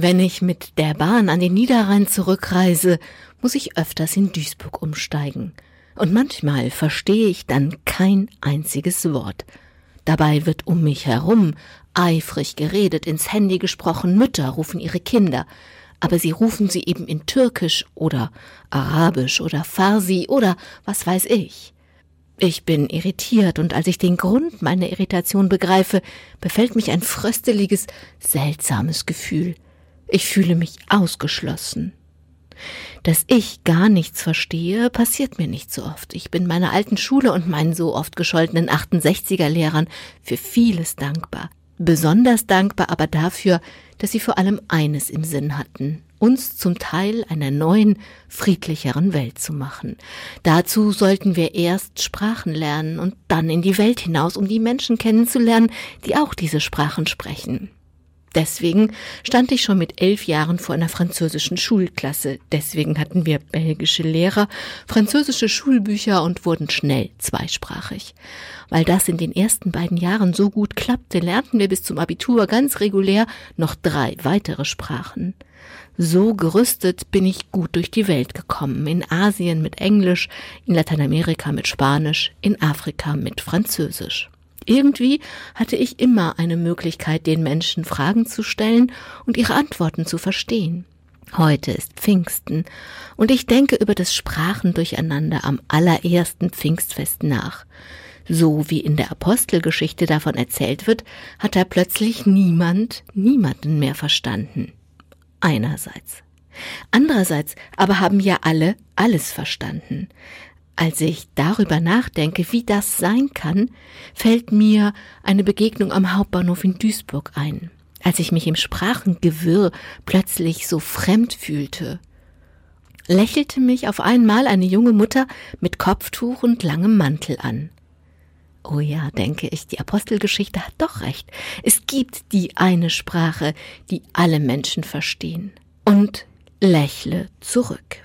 Wenn ich mit der Bahn an den Niederrhein zurückreise, muss ich öfters in Duisburg umsteigen. Und manchmal verstehe ich dann kein einziges Wort. Dabei wird um mich herum eifrig geredet, ins Handy gesprochen, Mütter rufen ihre Kinder, aber sie rufen sie eben in Türkisch oder Arabisch oder Farsi oder was weiß ich. Ich bin irritiert, und als ich den Grund meiner Irritation begreife, befällt mich ein frösteliges, seltsames Gefühl. Ich fühle mich ausgeschlossen. Dass ich gar nichts verstehe, passiert mir nicht so oft. Ich bin meiner alten Schule und meinen so oft gescholtenen 68er Lehrern für vieles dankbar. Besonders dankbar aber dafür, dass sie vor allem eines im Sinn hatten, uns zum Teil einer neuen, friedlicheren Welt zu machen. Dazu sollten wir erst Sprachen lernen und dann in die Welt hinaus, um die Menschen kennenzulernen, die auch diese Sprachen sprechen. Deswegen stand ich schon mit elf Jahren vor einer französischen Schulklasse. Deswegen hatten wir belgische Lehrer, französische Schulbücher und wurden schnell zweisprachig. Weil das in den ersten beiden Jahren so gut klappte, lernten wir bis zum Abitur ganz regulär noch drei weitere Sprachen. So gerüstet bin ich gut durch die Welt gekommen. In Asien mit Englisch, in Lateinamerika mit Spanisch, in Afrika mit Französisch. Irgendwie hatte ich immer eine Möglichkeit, den Menschen Fragen zu stellen und ihre Antworten zu verstehen. Heute ist Pfingsten und ich denke über das Sprachendurcheinander am allerersten Pfingstfest nach. So wie in der Apostelgeschichte davon erzählt wird, hat da plötzlich niemand niemanden mehr verstanden. Einerseits. Andererseits aber haben ja alle alles verstanden. Als ich darüber nachdenke, wie das sein kann, fällt mir eine Begegnung am Hauptbahnhof in Duisburg ein, als ich mich im Sprachengewirr plötzlich so fremd fühlte. Lächelte mich auf einmal eine junge Mutter mit Kopftuch und langem Mantel an. Oh ja, denke ich, die Apostelgeschichte hat doch recht. Es gibt die eine Sprache, die alle Menschen verstehen. Und lächle zurück.